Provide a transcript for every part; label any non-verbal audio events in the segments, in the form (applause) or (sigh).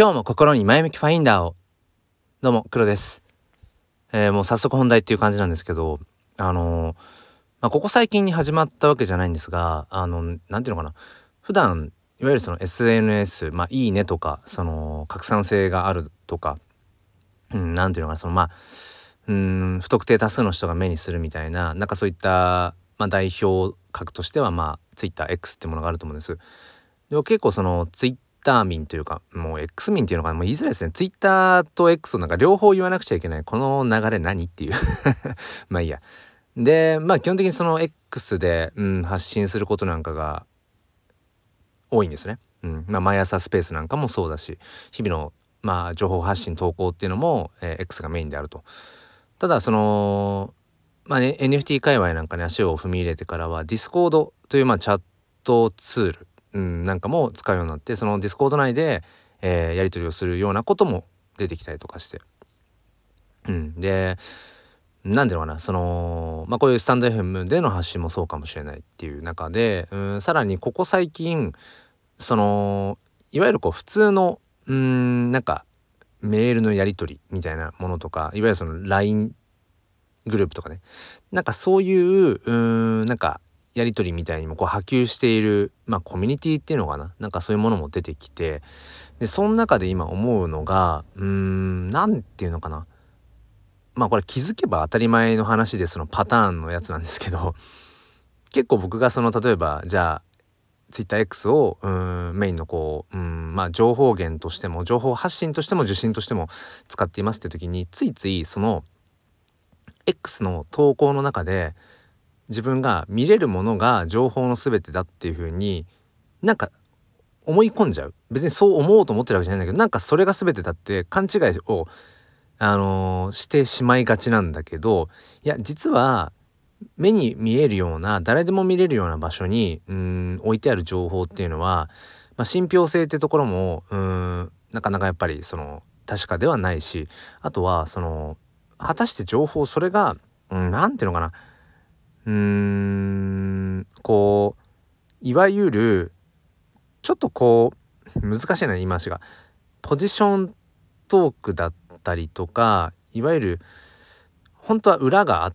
今日も心に前向きファインダーを。どうも、黒です。えー、もう早速本題っていう感じなんですけど、あのー、まあ、ここ最近に始まったわけじゃないんですが、あの、なんていうのかな。普段、いわゆるその SNS、まあ、いいねとか、その、拡散性があるとか、うん、なんていうのかな、その、まあ、うん、不特定多数の人が目にするみたいな、なんかそういった、まあ、代表格としては、まあ、TwitterX ってものがあると思うんです。で結構その Twitter ター民というか、もう X 民っていうのかな、もう言いづらいですね。ツイッターと X をなんか両方言わなくちゃいけない。この流れ何っていう (laughs) まあいいや。で、まあ基本的にその X で、うん、発信することなんかが多いんですね。うん。まあ毎朝スペースなんかもそうだし、日々のまあ情報発信投稿っていうのも、えー、X がメインであると。ただその、まあね、NFT 界隈なんかに足を踏み入れてからは Discord というまあチャットツールうん、なんかも使うようになってそのディスコード内で、えー、やり取りをするようなことも出てきたりとかして。うん、で何ていうのかなそのまあこういうスタンド FM での発信もそうかもしれないっていう中で、うん、さらにここ最近そのいわゆるこう普通のうんなんかメールのやり取りみたいなものとかいわゆるその LINE グループとかねなんかそういううんなんかやり取りみたいにもこう波及している、まあ、コミュニティっていうのかな？なんかそういうものも出てきてでその中で今思うのがうーん何て言うのかな？まあこれ気づけば当たり前の話でそのパターンのやつなんですけど (laughs) 結構僕がその例えばじゃあ TwitterX をうんメインのこううんまあ情報源としても情報発信としても受信としても使っていますって時についついその X の投稿の中で自分が見れるものが情報の全てだっていう風になんか思い込んじゃう。別にそう思おうと思ってるわけじゃないんだけどなんかそれが全てだって勘違いを、あのー、してしまいがちなんだけどいや実は目に見えるような誰でも見れるような場所にうん置いてある情報っていうのは、まあ、信憑性ってところもうんなかなかやっぱりその確かではないしあとはその果たして情報それが何、うん、て言うのかなうーんこういわゆるちょっとこう難しいな言い回しがポジショントークだったりとかいわゆる本当は裏があっ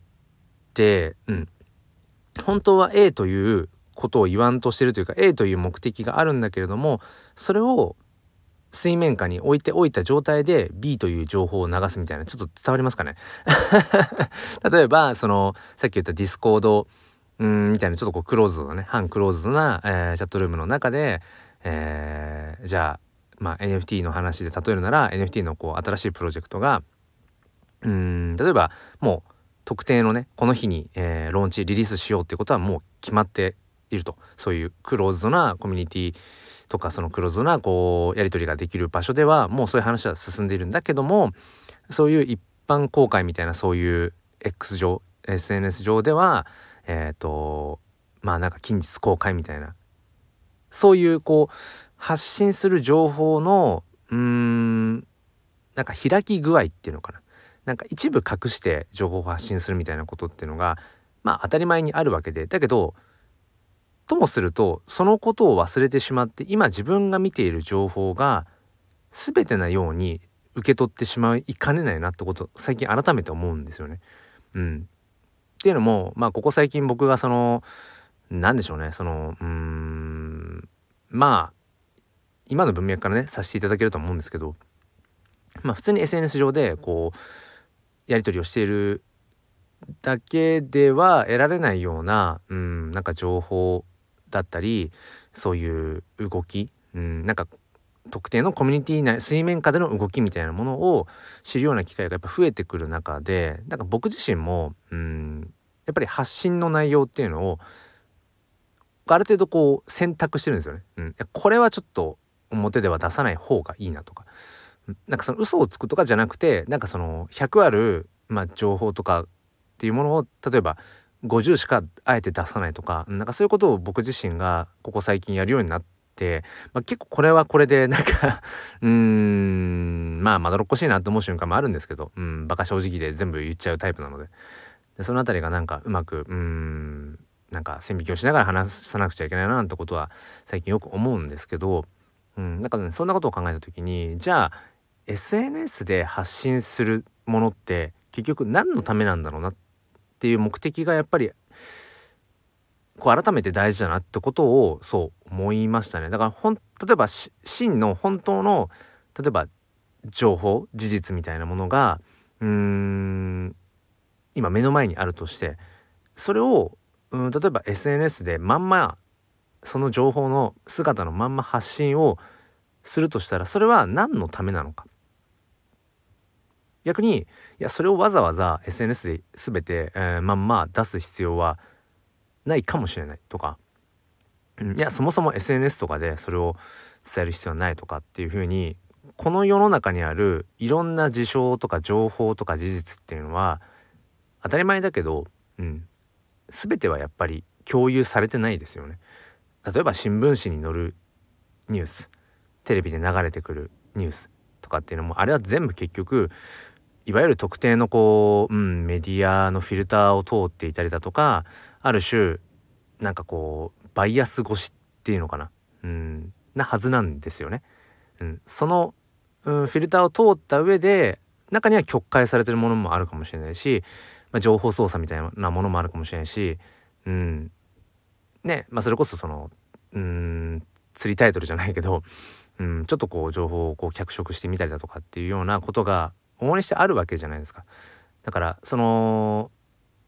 てうん本当は A ということを言わんとしてるというか A という目的があるんだけれどもそれを水面下に置いておいた状態で B という情報を流すみたいなちょっと伝わりますかね？(laughs) 例えばそのさっき言ったディスコードうんみたいなちょっとこうクローズドなね半クローズドな、えー、チャットルームの中で、えー、じゃあ、まあ、NFT の話で例えるなら NFT のこう新しいプロジェクトがうん例えばもう特定のねこの日に、えー、ローンチリリースしようってことはもう決まっていると。そういうクローズドなコミュニティとかそのクローズなこうやり取りができる場所ではもうそういう話は進んでいるんだけどもそういう一般公開みたいなそういう X 上 SNS 上ではえっ、ー、とまあなんか近日公開みたいな。そういうこう発信する情報のうーんなんか開き具合っていうのかな。なんか一部隠して情報を発信するみたいなことっていうのがまあ当たり前にあるわけで。だけどともするとそのことを忘れてしまって今自分が見ている情報が全てなように受け取ってしまいかねないなってこと最近改めて思うんですよね。うん、っていうのもまあここ最近僕がその何でしょうねそのうーんまあ今の文脈からねさせていただけると思うんですけどまあ普通に SNS 上でこうやり取りをしているだけでは得られないような、うん、なんか情報だったりそういう動き、うん、なんか特定のコミュニティ内水面下での動きみたいなものを知るような機会がやっぱ増えてくる中でなんか僕自身も、うん、やっぱり発信の内容っていうのをある程度こう選択してるんですよね。うん、これはちょっと表では出さない方がいいなとかなんかその嘘をつくとかじゃなくてなんかその100ある、まあ、情報とかっていうものを例えば50しかあえて出さないとかなんかそういうことを僕自身がここ最近やるようになって、まあ、結構これはこれでなんかうーんまあまどろっこしいなと思う瞬間もあるんですけどうんバカ正直で全部言っちゃうタイプなので。でその辺りがなんかうまくうんなんか線引きをしながら話さなくちゃいけないななんてことは最近よく思うんですけどうん、なんかねそんなことを考えた時にじゃあ SNS で発信するものって結局何のためなんだろうなっっていう目的がやっぱりこう改めて大事だなってことをそう思いましたね。だからほん例えば真の本当の例えば情報事実みたいなものがうーん今目の前にあるとしてそれをうん例えば SNS でまんまその情報の姿のまんま発信をするとしたらそれは何のためなのか。逆にいやそれをわざわざ SNS で全て、えー、まんま出す必要はないかもしれないとか、うん、いやそもそも SNS とかでそれを伝える必要はないとかっていうふうにこの世の中にあるいろんな事象とか情報とか事実っていうのは当たり前だけど、うん、全てはやっぱり共有されてないですよね。例えば新聞紙に載るニューステレビで流れてくるニュースとかっていうのもあれは全部結局いわゆる特定のこう、うん、メディアのフィルターを通っていたりだとかある種なんかこうバイアス越しっていうのかな、うん、なはずなんですよね。うん、その、うん、フィルターを通った上で中には曲解されてるものもあるかもしれないし、まあ、情報操作みたいなものもあるかもしれないし、うんねまあ、それこそそのうん釣りタイトルじゃないけど、うん、ちょっとこう情報をこう脚色してみたりだとかっていうようなことが往々にしてあるわけじゃないですか。だからその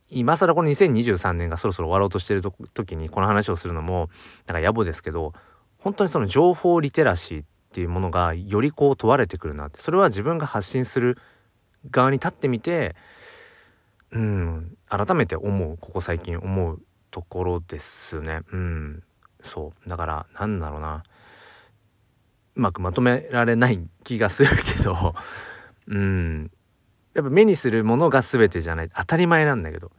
今更この2023年がそろそろ終わろうとしてる時にこの話をするのもなんか野暮ですけど本当にその情報リテラシーっていうものがよりこう問われてくるなって。それは自分が発信する側に立ってみてうん改めて思う。ここ最近思うところですね。うんそう。だからなんだろうな。うまくまとめられない気がするけどうん。やっぱ目にするものが全てじゃない。当たり前なんだけど、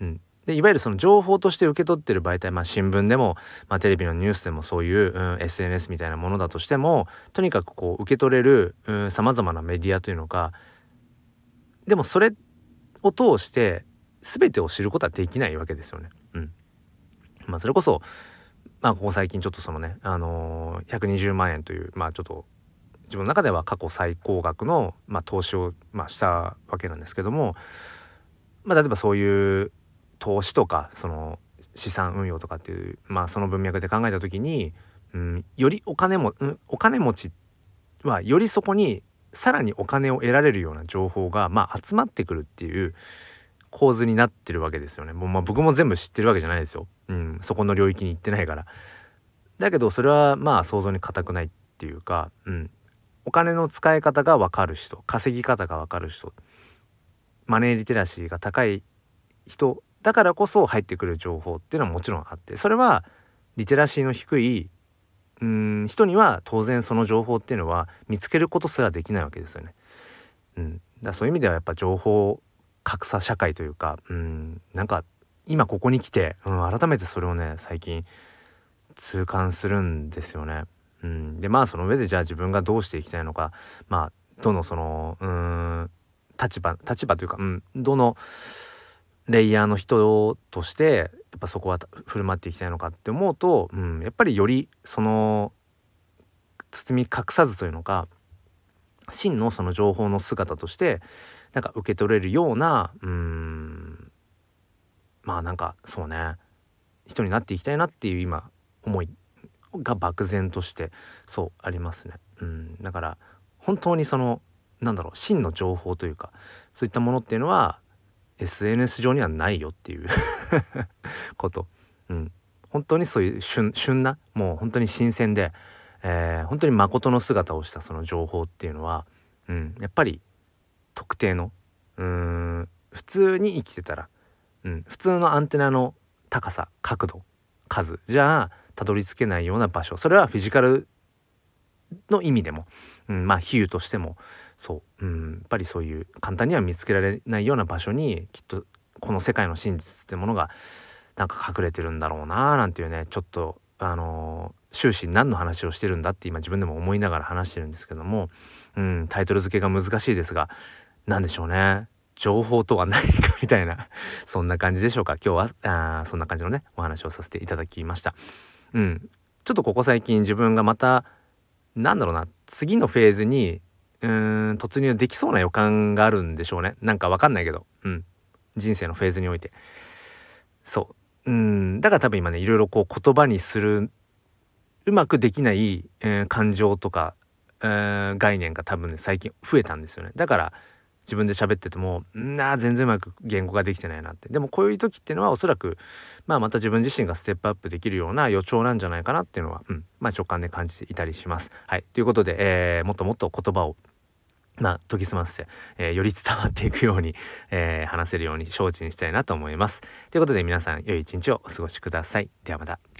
うん、でいわゆるその情報として受け取ってる媒体、まあ、新聞でも、まあ、テレビのニュースでもそういう、うん、SNS みたいなものだとしてもとにかくこう受け取れるさまざまなメディアというのがでもそれを通して全てを知ることはできないわけですよね。うん、まあそれこそまあここ最近ちょっとそのね、あのー、120万円というまあちょっと自分の中では過去最高額の、まあ、投資を、まあ、したわけなんですけども、まあ、例えばそういう投資とかその資産運用とかっていう、まあ、その文脈で考えた時に、うん、よりお金も、うん、お金持ちはよりそこにさらにお金を得られるような情報が、まあ、集まってくるっていう構図になってるわけですよね。もうまあ僕も全部知ってるわけじゃないですよ。うん、そこの領域に行ってないから。だけどそれはまあ想像に難くないっていうか、うん、お金の使い方が分かる人稼ぎ方が分かる人マネーリテラシーが高い人だからこそ入ってくる情報っていうのはもちろんあってそれはリテラシーの低いうん人には当然その情報っていうのは見つけることすらできないわけですよね。うん、だそういう意味ではやっぱ情報格差社会というかうんなんか今ここに来て、うん、改めてそれをね最近痛感するんですよね。うん、でまあその上でじゃあ自分がどうしていきたいのかまあどのそのうん立場立場というか、うん、どのレイヤーの人としてやっぱそこは振る舞っていきたいのかって思うと、うん、やっぱりよりその包み隠さずというのか真のその情報の姿としてなんか受け取れるようなうんまあなんかそうね人になっていきたいなっていう今思いが漠然としてそうありますね。うん、だから本当にそのなんだろう真の情報というかそういったものっていうのは SNS 上にはないよっていう (laughs) こと。うん、本当にそういう旬旬なもう本当に新鮮で、えー、本当に誠の姿をしたその情報っていうのは、うん、やっぱり特定のうん普通に生きてたら、うん、普通のアンテナの高さ角度数じゃあたどり着けないような場所。それはフィジカルの意味でも、うん、まあ比喩としても。そう、うん、やっぱりそういう簡単には見つけられないような場所にきっとこの世界の真実ってものがなんか隠れてるんだろうななんていうねちょっとあのー、終始何の話をしてるんだって今自分でも思いながら話してるんですけども、うん、タイトル付けが難しいですが何でしょうね。情報とは何かみたいな。そんな感じでしょうか。今日はあそんな感じのねお話をさせていただきました。うん、ちょっとここ最近自分がまたなんだろうな次のフェーズにうーん突入できそうな予感があるんでしょうね。なんかわかんないけど。うん。人生のフェーズにおいて。そう。うん。だから多分今ねいろいろこう言葉にするうまくできない、えー、感情とか、えー、概念が多分ね最近増えたんですよね。だから自分で喋っててもな全然うまく言語ができてないなってでもこういう時っていうのはおそらく、まあ、また自分自身がステップアップできるような予兆なんじゃないかなっていうのは、うんまあ、直感で感じていたりします。はい、ということで、えー、もっともっと言葉をまあ、研ぎ澄ませて、えー、より伝わっていくように、えー、話せるように精進したいなと思います。ということで皆さん良い一日をお過ごしください。ではまた。